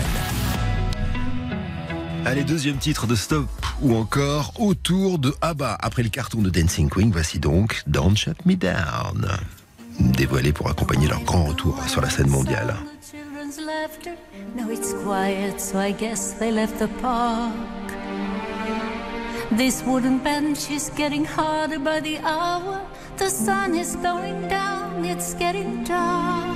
Allez, deuxième titre de Stop ou encore autour de ABBA. Après le carton de Dancing Queen, voici donc Don't Shut Me Down. Dévoilé pour accompagner leur grand retour sur la scène mondiale.
Children's laughter. Now it's quiet, so I guess they left the park. This wooden bench is getting harder by the hour. The sun is going down, it's getting dark.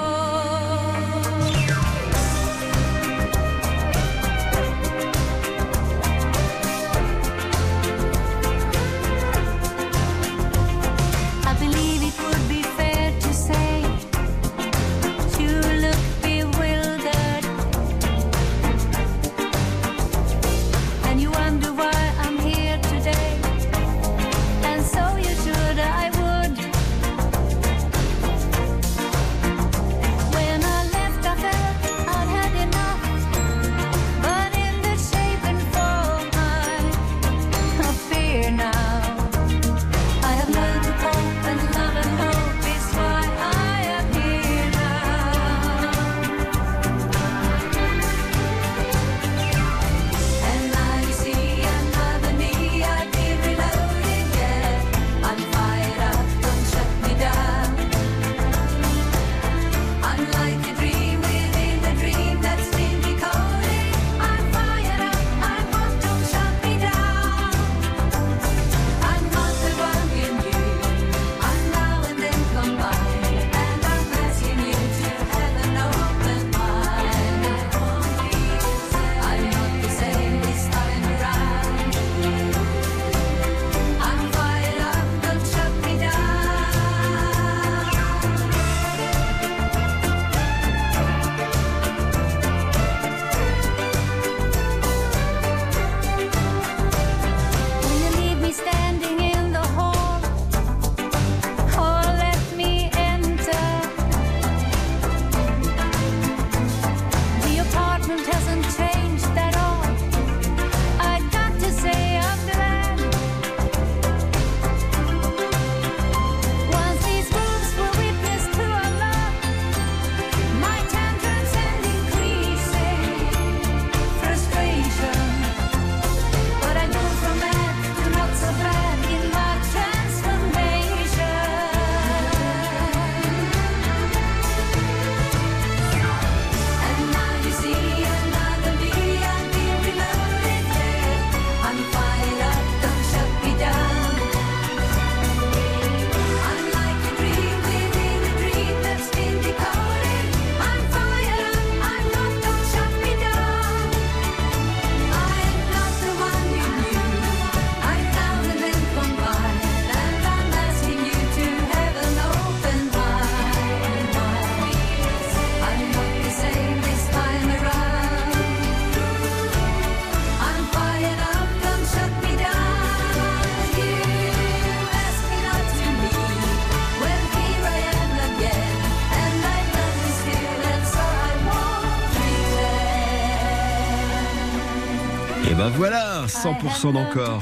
100% d'encore.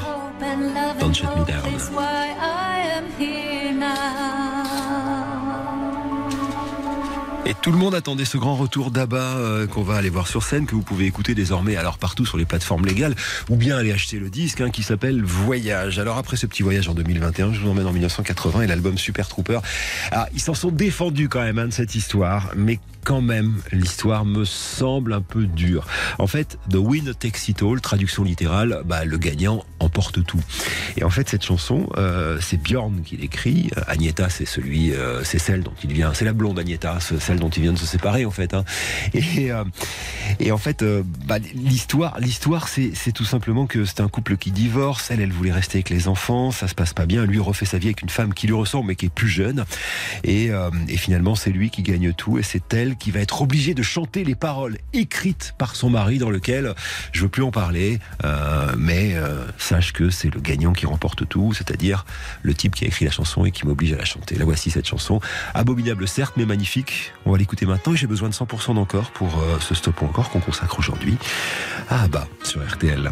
Don't shut me down.
That's why I am here now.
Et tout le monde attendait ce grand retour d'Abba euh, qu'on va aller voir sur scène, que vous pouvez écouter désormais alors partout sur les plateformes légales, ou bien aller acheter le disque hein, qui s'appelle Voyage. Alors après ce petit voyage en 2021, je vous emmène en 1980 et l'album Super Trooper. Ah, ils s'en sont défendus quand même hein, de cette histoire, mais quand même, l'histoire me semble un peu dure. En fait, The Win Takes It All, traduction littérale, bah, le gagnant emporte tout. Et en fait, cette chanson, euh, c'est Bjorn qui l'écrit. Agneta, c'est celui, euh, c'est celle dont il vient, c'est la blonde Agneta, celle dont il vient de se séparer en fait. hein. Et, euh, et en fait, euh, bah, l'histoire, l'histoire, c'est tout simplement que c'est un couple qui divorce. Elle, elle voulait rester avec les enfants, ça se passe pas bien. Lui refait sa vie avec une femme qui lui ressemble mais qui est plus jeune. Et, euh, finalement, c'est lui qui gagne tout et c'est elle qui va être obligée de chanter les paroles écrites par son mari dans lequel je veux plus en parler, mais sache que c'est le gagnant qui remporte tout, c'est-à-dire le type qui a écrit la chanson et qui m'oblige à la chanter. La voici cette chanson, abominable certes, mais magnifique. On va l'écouter maintenant et j'ai besoin de 100% d'encore pour euh, ce stop encore qu'on consacre aujourd'hui à Abba sur RTL.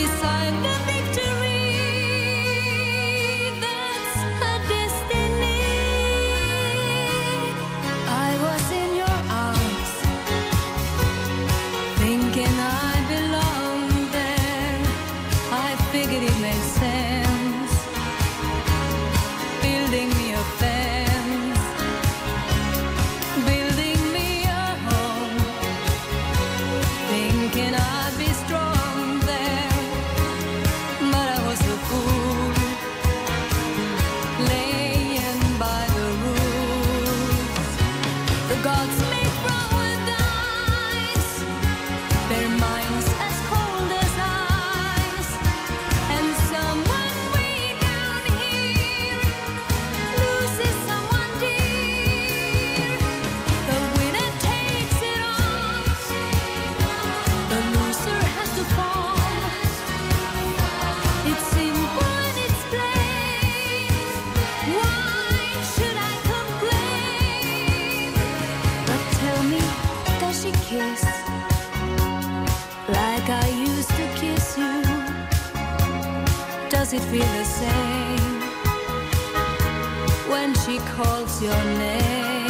beside the when she calls your name?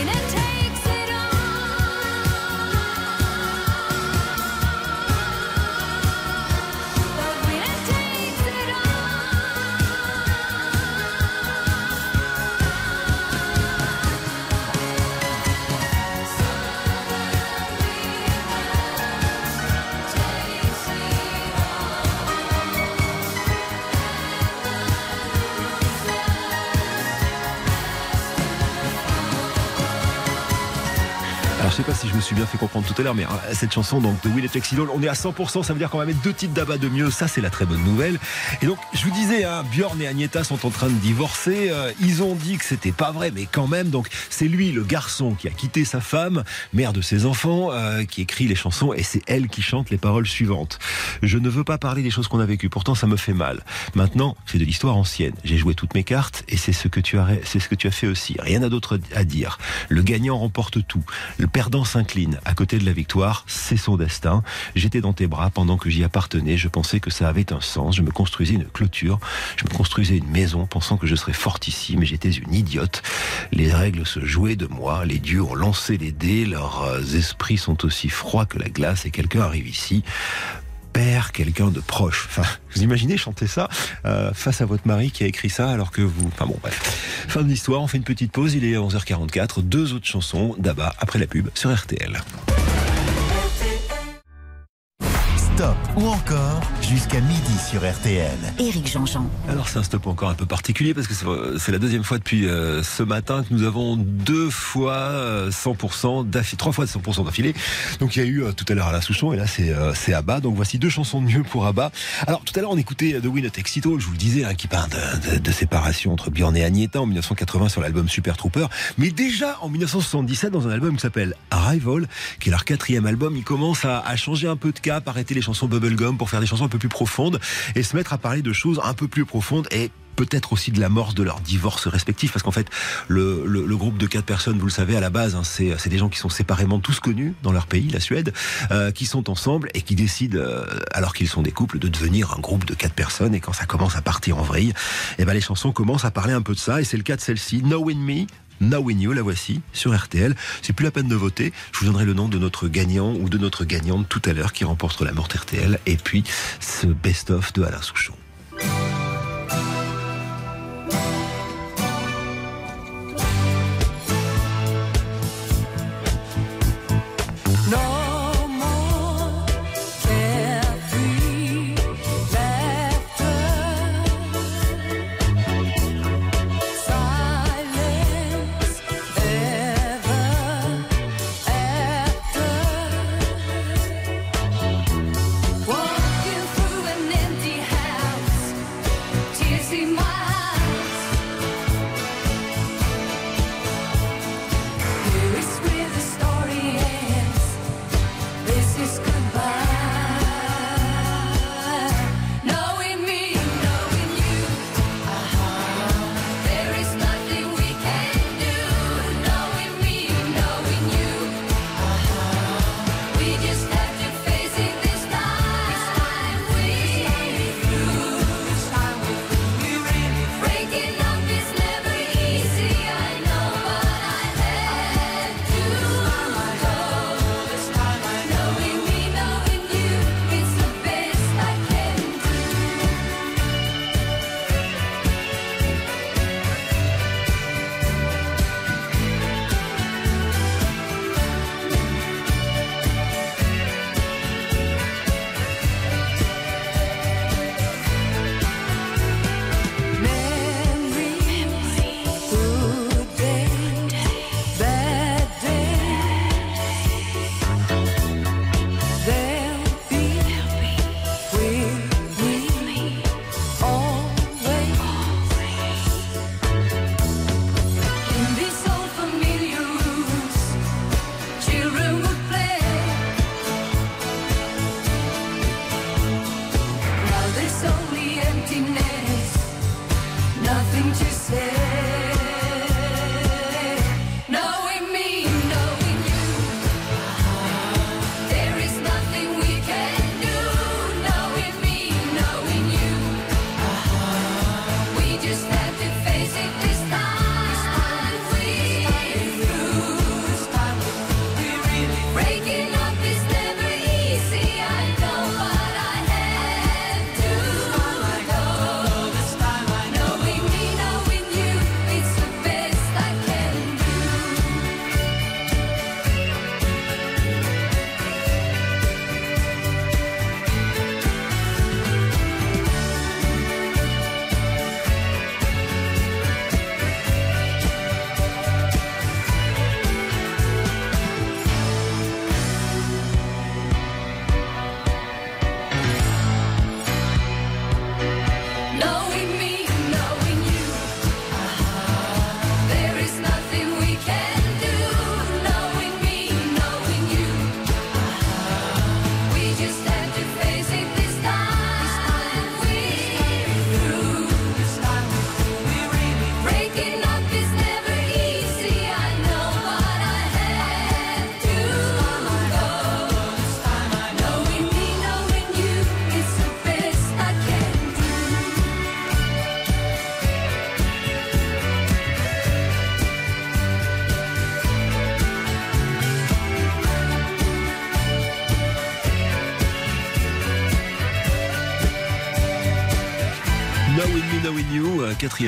fait comprendre tout à l'heure, mais euh, cette chanson donc de Will et Idol, on est à 100%, ça veut dire qu'on va mettre deux titres d'Abba de mieux, ça c'est la très bonne nouvelle. Et donc je vous disais, hein, Björn et Agneta sont en train de divorcer, euh, ils ont dit que c'était pas vrai, mais quand même, donc c'est lui le garçon qui a quitté sa femme, mère de ses enfants, euh, qui écrit les chansons et c'est elle qui chante les paroles suivantes. Je ne veux pas parler des choses qu'on a vécues, pourtant ça me fait mal. Maintenant, c'est de l'histoire ancienne. J'ai joué toutes mes cartes et c'est ce que tu as, c'est ce que tu as fait aussi. Rien d'autre à dire. Le gagnant remporte tout. Le perdant s'incline. À côté de la victoire, c'est son destin. J'étais dans tes bras pendant que j'y appartenais. Je pensais que ça avait un sens. Je me construisais une clôture. Je me construisais une maison pensant que je serais fortissime mais j'étais une idiote. Les règles se jouaient de moi. Les dieux ont lancé les dés. Leurs euh, esprits sont aussi froids que la glace et quelqu'un arrive ici père quelqu'un de proche. Enfin, [laughs] vous imaginez chanter ça euh, face à votre mari qui a écrit ça alors que vous... Enfin bon, bref. Fin de l'histoire, on fait une petite pause, il est 11h44, deux autres chansons d'Abba après la pub sur RTL.
Stop ou encore jusqu'à midi sur RTL.
Éric Jean-Jean.
Alors c'est un stop encore un peu particulier parce que c'est- la deuxième fois depuis euh, ce matin que nous avons deux fois euh, 100% d'affilée, trois fois 100% d'affilée. Donc il y a eu euh, tout à l'heure Alain Souchon et là c'est euh, Abba. Donc voici deux chansons de mieux pour Abba. Alors tout à l'heure on écoutait The Win All, je vous le disais, hein, qui parle de, de- de séparation entre Björn et Agneta en 1980 sur l'album Super Trooper. Mais déjà en 1977 dans un album qui s'appelle Arrival, qui est leur quatrième album, ils commencent à, à changer un peu de cap, arrêter les chansons bubblegum pour faire des chansons un peu plus profondes et se mettre à parler de choses un peu plus profondes et peut-être aussi de l'amorce de leur divorce respectif. Parce qu'en fait le, le- groupe de quatre personnes vous le savez à la base hein, c'est des gens qui sont séparément tous connus dans leur pays la Suède euh, qui sont ensemble et qui décident euh, alors qu'ils sont des couples de devenir un groupe de quatre personnes. Et quand ça commence à partir en vrille et ben les chansons commencent à parler un peu de ça. Et c'est le cas de celle-ci Knowing Me Knowing You, la voici sur RTL. C'est plus la peine de voter. Je vous donnerai le nom de notre gagnant ou de notre gagnante tout à l'heure qui remportera la morte RTL. Et puis ce best-of de Alain Souchon.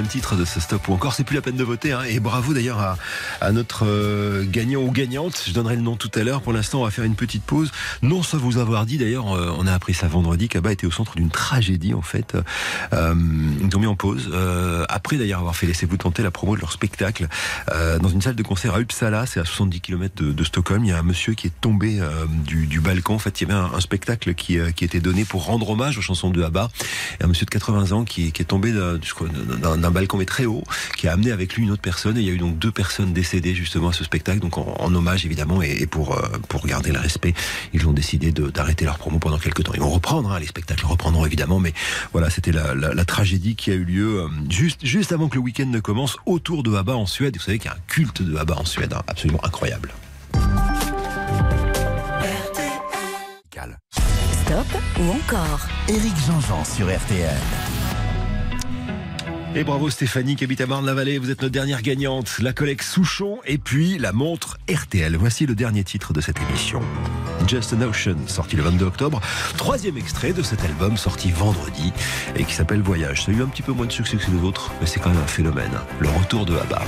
Titre de ce stop ou encore, c'est plus la peine de voter. hein. Et bravo d'ailleurs à, notre euh, gagnant ou gagnante. Je donnerai le nom tout à l'heure. Pour l'instant, on va faire une petite pause. Non sans vous avoir dit, d'ailleurs, euh, on a appris ça vendredi, qu'Abba était au centre d'une tragédie en fait. Euh, ils ont mis en pause. euh, après d'ailleurs avoir fait laissez-vous tenter la promo de leur spectacle dans une salle de concert à Uppsala, c'est à 70 km de, Stockholm. Il y a un monsieur qui est tombé du, balcon. En fait, il y avait un, spectacle qui, qui était donné pour rendre hommage aux chansons de Abba. Et un monsieur de 80 ans qui, qui est tombé d'un- d'un balcon mais très haut, qui a amené avec lui une autre personne. Et il y a eu donc deux personnes décédées justement à ce spectacle. Donc en, en hommage évidemment et, et pour euh, pour garder le respect, ils ont décidé d'arrêter leur promo pendant quelques temps. Ils vont reprendre, hein, les spectacles reprendront évidemment, mais voilà, c'était la, la, la tragédie qui a eu lieu euh, juste juste avant que le week-end ne commence autour de Abba en Suède. Vous savez qu'il y a un culte de Abba en Suède, hein, absolument incroyable.
Stop ou encore?
Éric Jean-Jean sur RTL.
Et bravo Stéphanie qui habite à Marne-la-Vallée, vous êtes notre dernière gagnante, la collègue Souchon et puis la montre RTL. Voici le dernier titre de cette émission. Just an Ocean, sorti le 22 octobre, troisième extrait de cet album sorti vendredi et qui s'appelle Voyage. Ça a eu un petit peu moins de succès que les autres, mais c'est quand même un phénomène. Le retour de Abba.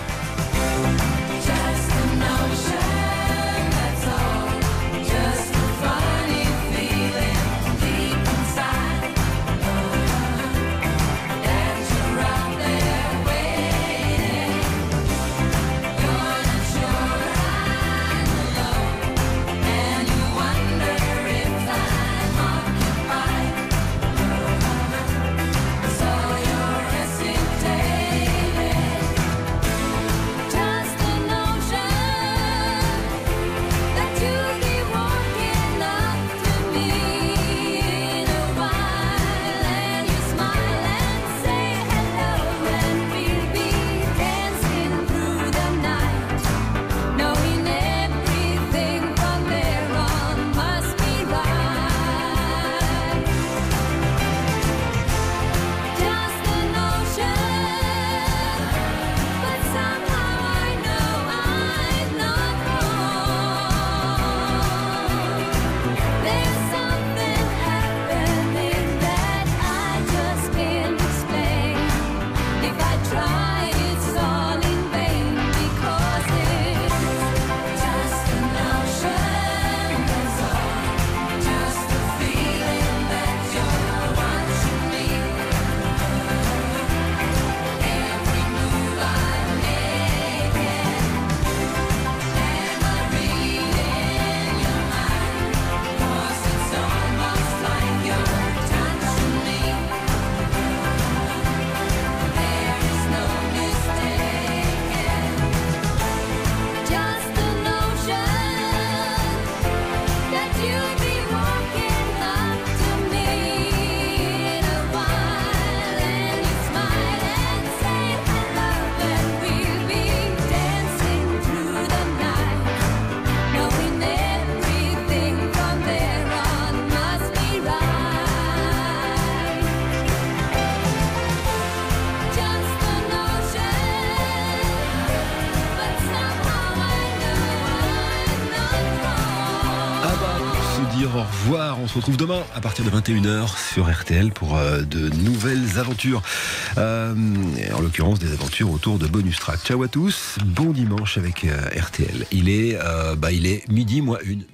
On
se retrouve demain à partir de 21h sur RTL pour euh, de nouvelles aventures. Euh, en l'occurrence, des aventures autour de bonus track. Ciao à tous. Bon dimanche avec euh, RTL. Il est, bah, il est midi moins une.